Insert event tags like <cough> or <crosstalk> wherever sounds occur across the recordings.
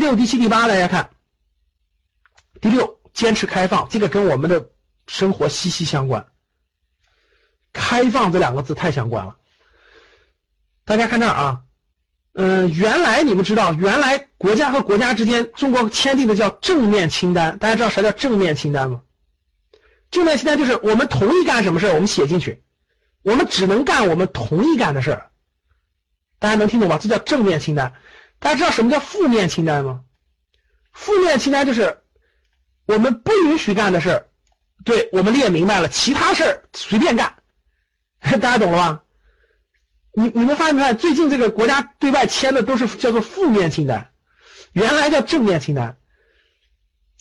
六、第七、第八，大家看，第六，坚持开放，这个跟我们的生活息息相关。开放这两个字太相关了。大家看这儿啊，嗯，原来你们知道，原来国家和国家之间，中国签订的叫正面清单。大家知道啥叫正面清单吗？正面清单就是我们同意干什么事我们写进去，我们只能干我们同意干的事儿。大家能听懂吗？这叫正面清单。大家知道什么叫负面清单吗？负面清单就是我们不允许干的事儿，对我们列明白了，其他事儿随便干。<laughs> 大家懂了吧？你你们发现没发现，最近这个国家对外签的都是叫做负面清单，原来叫正面清单。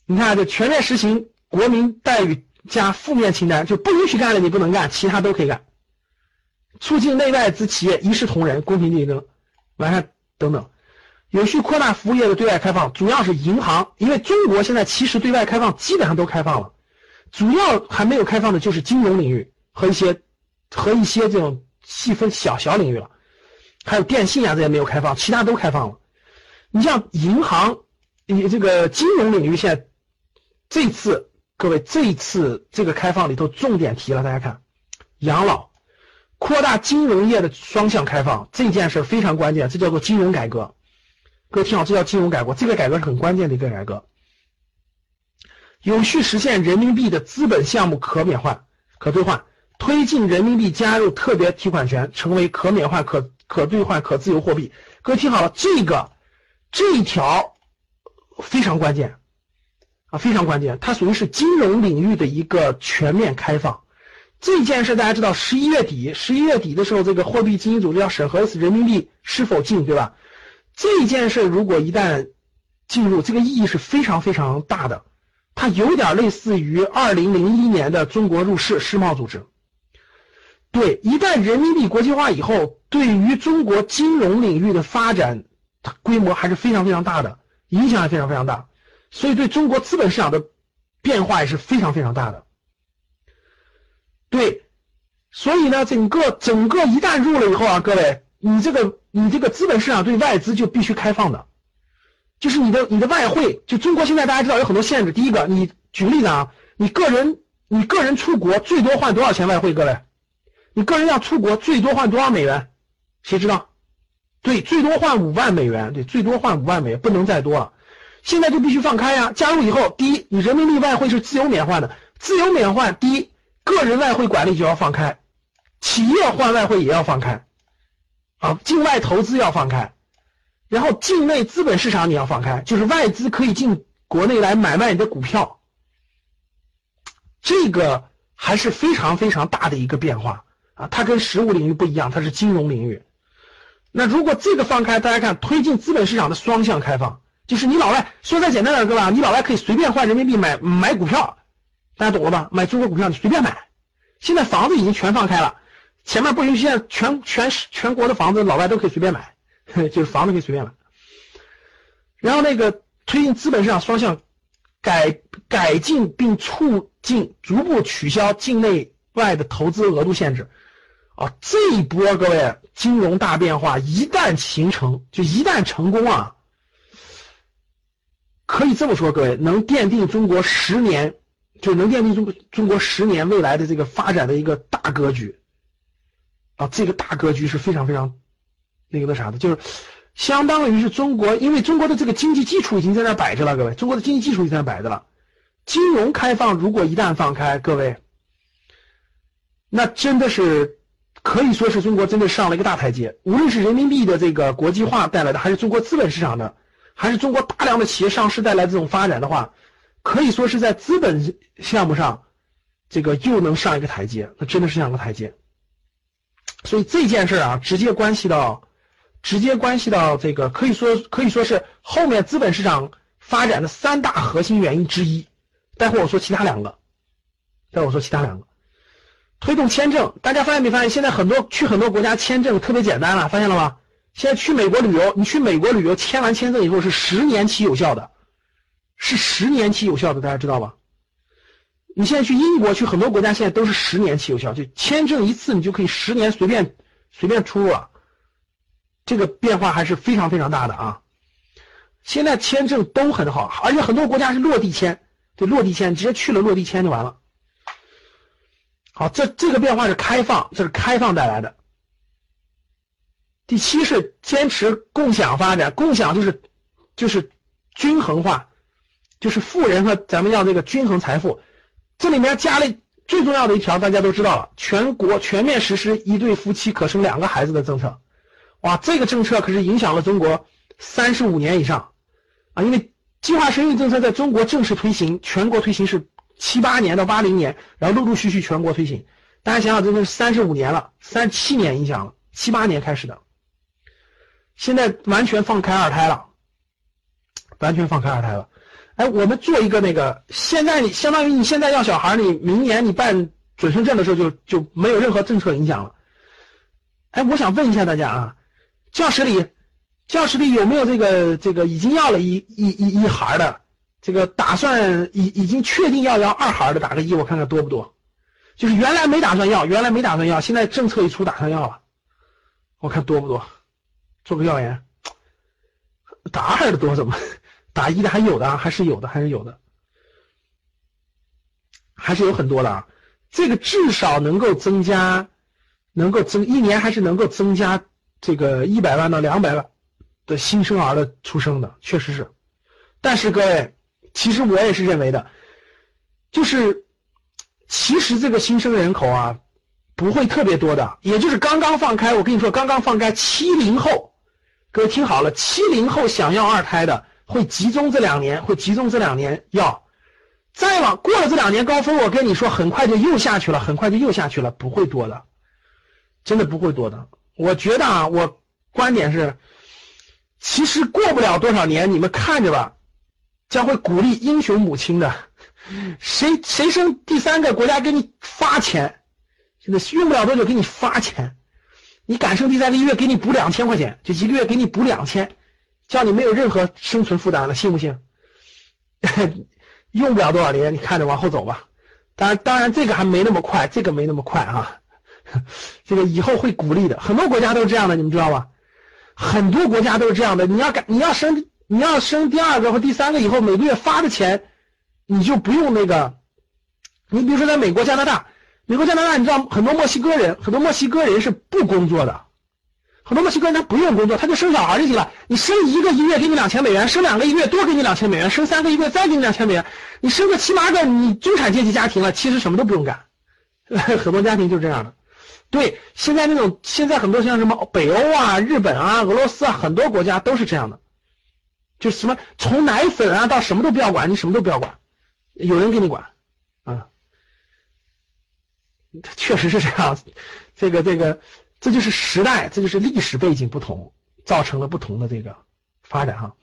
你看，就全面实行国民待遇加负面清单，就不允许干的你不能干，其他都可以干。促进内外资企业一视同仁、公平竞争，完善等等，有序扩大服务业的对外开放，主要是银行，因为中国现在其实对外开放基本上都开放了，主要还没有开放的就是金融领域和一些和一些这种。细分小小领域了，还有电信啊这些没有开放，其他都开放了。你像银行，你这个金融领域现在这次各位这一次这个开放里头重点提了，大家看，养老，扩大金融业的双向开放这件事非常关键，这叫做金融改革。各位听好，这叫金融改革，这个改革是很关键的一个改革。有序实现人民币的资本项目可免换、可兑换。推进人民币加入特别提款权，成为可免换、可可兑换、可自由货币。各位听好了，这个这一条非常关键啊，非常关键。它属于是金融领域的一个全面开放。这件事大家知道，十一月底，十一月底的时候，这个货币基金组织要审核人民币是否进，对吧？这件事如果一旦进入，这个意义是非常非常大的。它有点类似于二零零一年的中国入世世贸组织。对，一旦人民币国际化以后，对于中国金融领域的发展，它规模还是非常非常大的，影响也非常非常大，所以对中国资本市场的变化也是非常非常大的。对，所以呢，整个整个一旦入了以后啊，各位，你这个你这个资本市场对外资就必须开放的，就是你的你的外汇，就中国现在大家知道有很多限制，第一个，你举个例子啊，你个人你个人出国最多换多少钱外汇，各位？你个人要出国，最多换多少美元？谁知道？对，最多换五万美元。对，最多换五万美元，不能再多了。现在就必须放开呀！加入以后，第一，你人民币外汇是自由免换的，自由免换，第一，个人外汇管理就要放开，企业换外汇也要放开，啊，境外投资要放开，然后境内资本市场你要放开，就是外资可以进国内来买卖你的股票，这个还是非常非常大的一个变化。啊，它跟实物领域不一样，它是金融领域。那如果这个放开，大家看，推进资本市场的双向开放，就是你老外说再简单点，对吧？你老外可以随便换人民币买买股票，大家懂了吧？买中国股票你随便买。现在房子已经全放开了，前面不允许，现在全全全国的房子老外都可以随便买，<laughs> 就是房子可以随便买。然后那个推进资本市场双向改改进并促进逐步取消境内外的投资额度限制。啊，这一波各位金融大变化一旦形成，就一旦成功啊，可以这么说，各位能奠定中国十年，就能奠定中中国十年未来的这个发展的一个大格局。啊，这个大格局是非常非常那个那啥的，就是相当于是中国，因为中国的这个经济基础已经在那摆着了，各位，中国的经济基础已经在那摆着了。金融开放如果一旦放开，各位，那真的是。可以说是中国真的上了一个大台阶，无论是人民币的这个国际化带来的，还是中国资本市场的，还是中国大量的企业上市带来这种发展的话，可以说是在资本项目上，这个又能上一个台阶，那真的是上个台阶。所以这件事啊，直接关系到，直接关系到这个，可以说可以说是后面资本市场发展的三大核心原因之一。待会我说其他两个，待会我说其他两个。推动签证，大家发现没发现？现在很多去很多国家签证特别简单了，发现了吗？现在去美国旅游，你去美国旅游签完签证以后是十年期有效的，是十年期有效的，大家知道吧？你现在去英国，去很多国家现在都是十年期有效，就签证一次你就可以十年随便随便出入了，这个变化还是非常非常大的啊！现在签证都很好，而且很多国家是落地签，对，落地签直接去了落地签就完了。好，这这个变化是开放，这是开放带来的。第七是坚持共享发展，共享就是就是均衡化，就是富人和咱们要这个均衡财富。这里面加了最重要的一条，大家都知道了，全国全面实施一对夫妻可生两个孩子的政策。哇，这个政策可是影响了中国三十五年以上。啊，因为计划生育政策在中国正式推行，全国推行是七八年到八零年，然后陆陆续续全国推行。大家想想，真的是三十五年了，三七年影响了，七八年开始的，现在完全放开二胎了，完全放开二胎了。哎，我们做一个那个，现在你相当于你现在要小孩，你明年你办准生证的时候就就没有任何政策影响了。哎，我想问一下大家啊，教室里。教室里有没有这个这个已经要了一一一一孩的，这个打算已已经确定要要二孩的，打个一，我看看多不多。就是原来没打算要，原来没打算要，现在政策一出打算要了，我看多不多？做个调研，打二的多怎么？打一的还有的，还是有的，还是有的，还是有很多的啊。这个至少能够增加，能够增一年还是能够增加这个一百万到两百万。的新生儿的出生的确实是，但是各位，其实我也是认为的，就是其实这个新生人口啊不会特别多的，也就是刚刚放开。我跟你说，刚刚放开，七零后，各位听好了，七零后想要二胎的会集中这两年，会集中这两年要，再往过了这两年高峰，我跟你说，很快就又下去了，很快就又下去了，不会多的，真的不会多的。我觉得啊，我观点是。其实过不了多少年，你们看着吧，将会鼓励英雄母亲的。谁谁生第三个，国家给你发钱，现在用不了多久给你发钱。你敢生第三个，一月给你补两千块钱，就一个月给你补两千，叫你没有任何生存负担了，信不信？<laughs> 用不了多少年，你看着往后走吧。当然，当然这个还没那么快，这个没那么快啊。<laughs> 这个以后会鼓励的，很多国家都是这样的，你们知道吧？很多国家都是这样的，你要敢你要生你要生第二个或第三个以后，每个月发的钱，你就不用那个。你比如说在美国、加拿大，美国、加拿大，你知道很多墨西哥人，很多墨西哥人是不工作的，很多墨西哥人他不用工作，他就生小孩就行了。你生一个一月给你两千美元，生两个一月多给你两千美元，生三个一月再给你两千美元，你生个七八个，你中产阶级家庭了，其实什么都不用干，<laughs> 很多家庭就是这样的。对，现在那种现在很多像什么北欧啊、日本啊、俄罗斯啊，很多国家都是这样的，就什么从奶粉啊到什么都不要管，你什么都不要管，有人给你管，啊，确实是这样，这个这个，这就是时代，这就是历史背景不同，造成了不同的这个发展哈。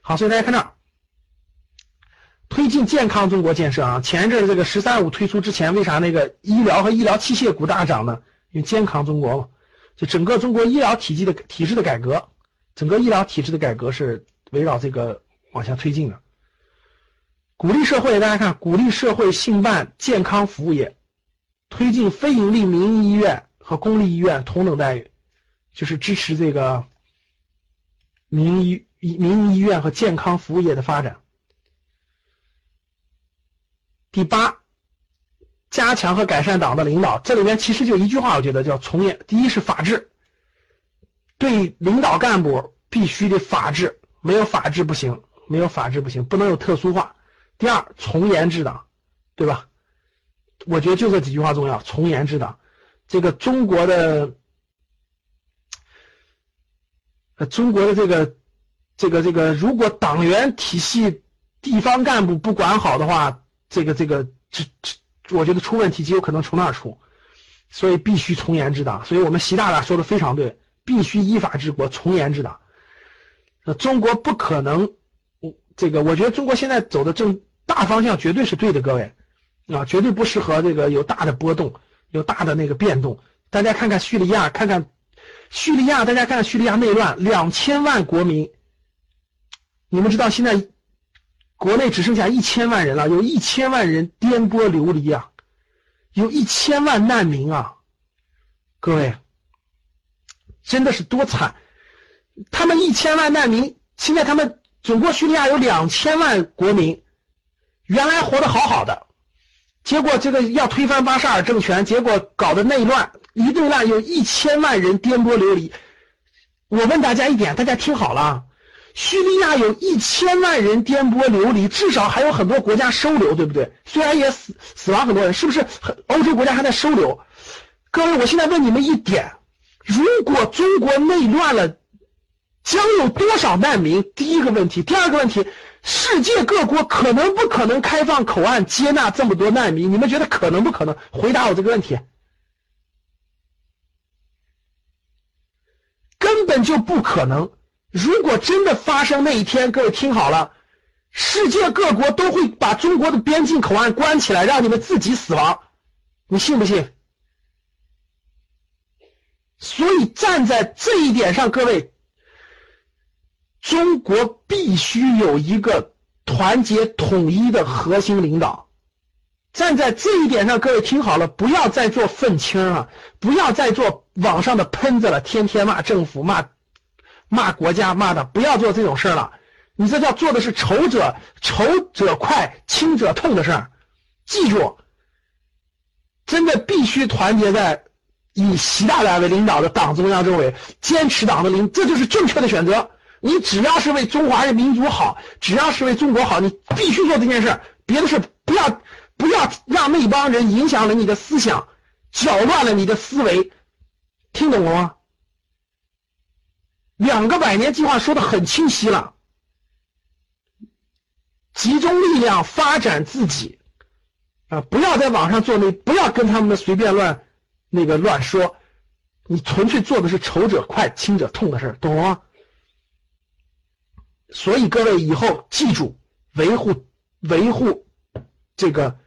好，所以大家看这推进健康中国建设啊，前一阵这个“十三五”推出之前，为啥那个医疗和医疗器械股大涨呢？因为健康中国嘛，就整个中国医疗体系的体制的改革，整个医疗体制的改革是围绕这个往下推进的。鼓励社会，大家看，鼓励社会兴办健康服务业，推进非盈利民营医院和公立医院同等待遇，就是支持这个民医民营医院和健康服务业的发展。第八。加强和改善党的领导，这里面其实就一句话，我觉得叫从严。第一是法治，对领导干部必须得法治，没有法治不行，没有法治不行，不能有特殊化。第二，从严治党，对吧？我觉得就这几句话重要，从严治党。这个中国的，呃，中国的这个，这个这个，如果党员体系、地方干部不管好的话，这个这个这这。我觉得出问题极有可能从那儿出，所以必须从严治党。所以我们习大大说的非常对，必须依法治国，从严治党。那中国不可能，我这个我觉得中国现在走的正大方向绝对是对的，各位啊，绝对不适合这个有大的波动，有大的那个变动。大家看看叙利亚，看看叙利亚，大家看看叙利亚内乱，两千万国民，你们知道现在？国内只剩下一千万人了，有一千万人颠簸流离啊，有一千万难民啊，各位，真的是多惨！他们一千万难民，现在他们总共叙利亚有两千万国民，原来活得好好的，结果这个要推翻巴沙尔政权，结果搞得内乱，一顿乱，有一千万人颠簸流离。我问大家一点，大家听好了，叙利亚有一千万人颠簸流离，至少还有很多国家收留，对不对？虽然也死死亡很多人，是不是？欧洲国家还在收留。各位，我现在问你们一点：如果中国内乱了？将有多少难民？第一个问题，第二个问题，世界各国可能不可能开放口岸接纳这么多难民？你们觉得可能不可能？回答我这个问题，根本就不可能。如果真的发生那一天，各位听好了，世界各国都会把中国的边境口岸关起来，让你们自己死亡，你信不信？所以站在这一点上，各位。中国必须有一个团结统一的核心领导，站在这一点上，各位听好了，不要再做愤青了，不要再做网上的喷子了，天天骂政府、骂骂国家、骂的，不要做这种事了。你这叫做的是仇者仇者快，亲者痛的事儿。记住，真的必须团结在以习大大为领导的党中央周围，坚持党的领，这就是正确的选择。你只要是为中华人民族好，只要是为中国好，你必须做这件事。别的事不要，不要让那帮人影响了你的思想，搅乱了你的思维。听懂了吗？两个百年计划说的很清晰了，集中力量发展自己啊！不要在网上做那，不要跟他们随便乱那个乱说，你纯粹做的是仇者快，亲者痛的事懂了吗？所以各位以后记住，维护维护这个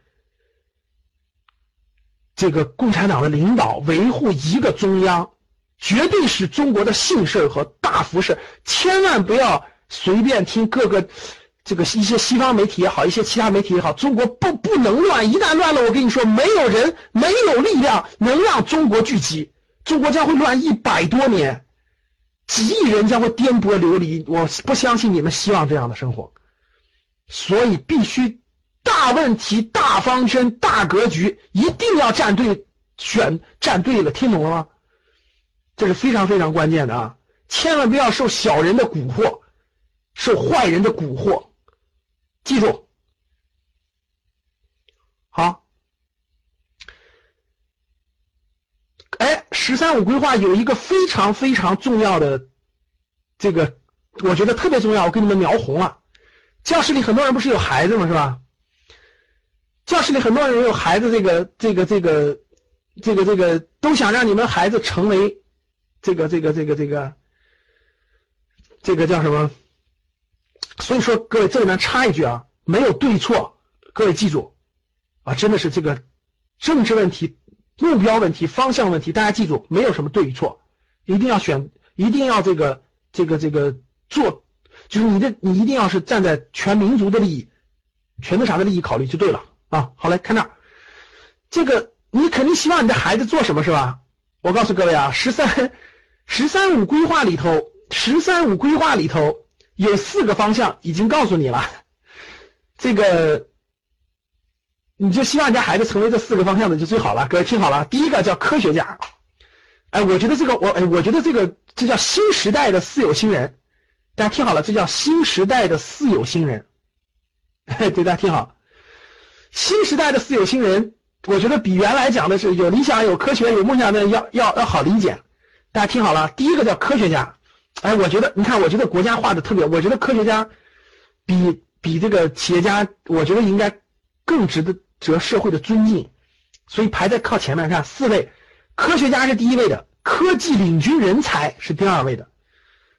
这个共产党的领导，维护一个中央，绝对是中国的幸事和大福事。千万不要随便听各个这个一些西方媒体也好，一些其他媒体也好，中国不不能乱，一旦乱了，我跟你说，没有人没有力量能让中国聚集，中国将会乱一百多年。几亿人将会颠簸流离，我不相信你们希望这样的生活，所以必须大问题、大方针、大格局一定要站对，选站对了，听懂了吗？这是非常非常关键的啊！千万不要受小人的蛊惑，受坏人的蛊惑，记住，好。哎，“十三五”规划有一个非常非常重要的，这个我觉得特别重要，我给你们描红了。教室里很多人不是有孩子吗？是吧？教室里很多人有孩子，这个这个这个这个这个都想让你们孩子成为这个这个这个这个这个叫什么？所以说，各位这里面插一句啊，没有对错，各位记住啊，真的是这个政治问题。目标问题、方向问题，大家记住，没有什么对与错，一定要选，一定要这个、这个、这个做，就是你的，你一定要是站在全民族的利益、全那啥的利益考虑就对了啊。好，嘞看这儿，这个你肯定希望你的孩子做什么是吧？我告诉各位啊，十三、十三五规划里头，十三五规划里头有四个方向，已经告诉你了，这个。你就希望你家孩子成为这四个方向的就最好了，各位听好了，第一个叫科学家，哎，我觉得这个我哎，我觉得这个这叫新时代的四有新人，大家听好了，这叫新时代的四有新人，嘿 <laughs> 对，大家听好，新时代的四有新人，我觉得比原来讲的是有理想、有科学、有梦想的要要要好理解。大家听好了，第一个叫科学家，哎，我觉得你看，我觉得国家画的特别，我觉得科学家比比这个企业家，我觉得应该更值得。得社会的尊敬，所以排在靠前面。看四位，科学家是第一位的，科技领军人才是第二位的，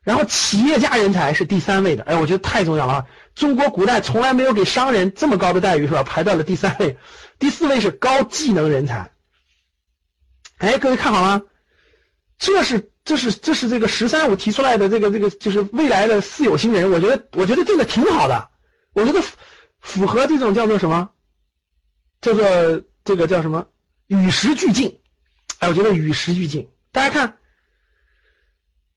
然后企业家人才是第三位的。哎，我觉得太重要了啊！中国古代从来没有给商人这么高的待遇，是吧？排到了第三位，第四位是高技能人才。哎，各位看好了，这是这是这是这个“十三五”提出来的这个这个就是未来的四有新人。我觉得我觉得这个挺好的，我觉得符合这种叫做什么？叫做这个叫什么与时俱进，哎，我觉得与时俱进，大家看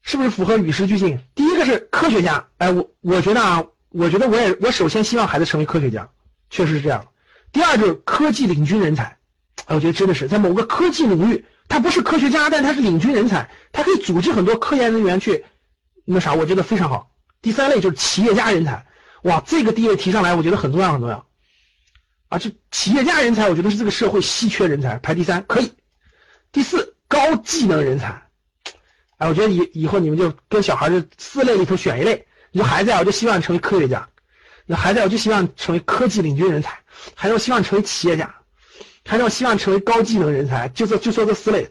是不是符合与时俱进？第一个是科学家，哎，我我觉得啊，我觉得我也我首先希望孩子成为科学家，确实是这样。第二就是科技领军人才，哎我觉得真的是在某个科技领域，他不是科学家，但他是领军人才，他可以组织很多科研人员去那啥，我觉得非常好。第三类就是企业家人才，哇，这个地位提上来，我觉得很重要很重要。啊，这企业家人才，我觉得是这个社会稀缺人才，排第三可以。第四，高技能人才，哎，我觉得以以后你们就跟小孩这四类里头选一类。你说孩子呀，我就希望成为科学家；那孩子，我就希望成为科技领军人才；孩子，我希望成为企业家；孩子，我希望成为高技能人才。就说就说这四类。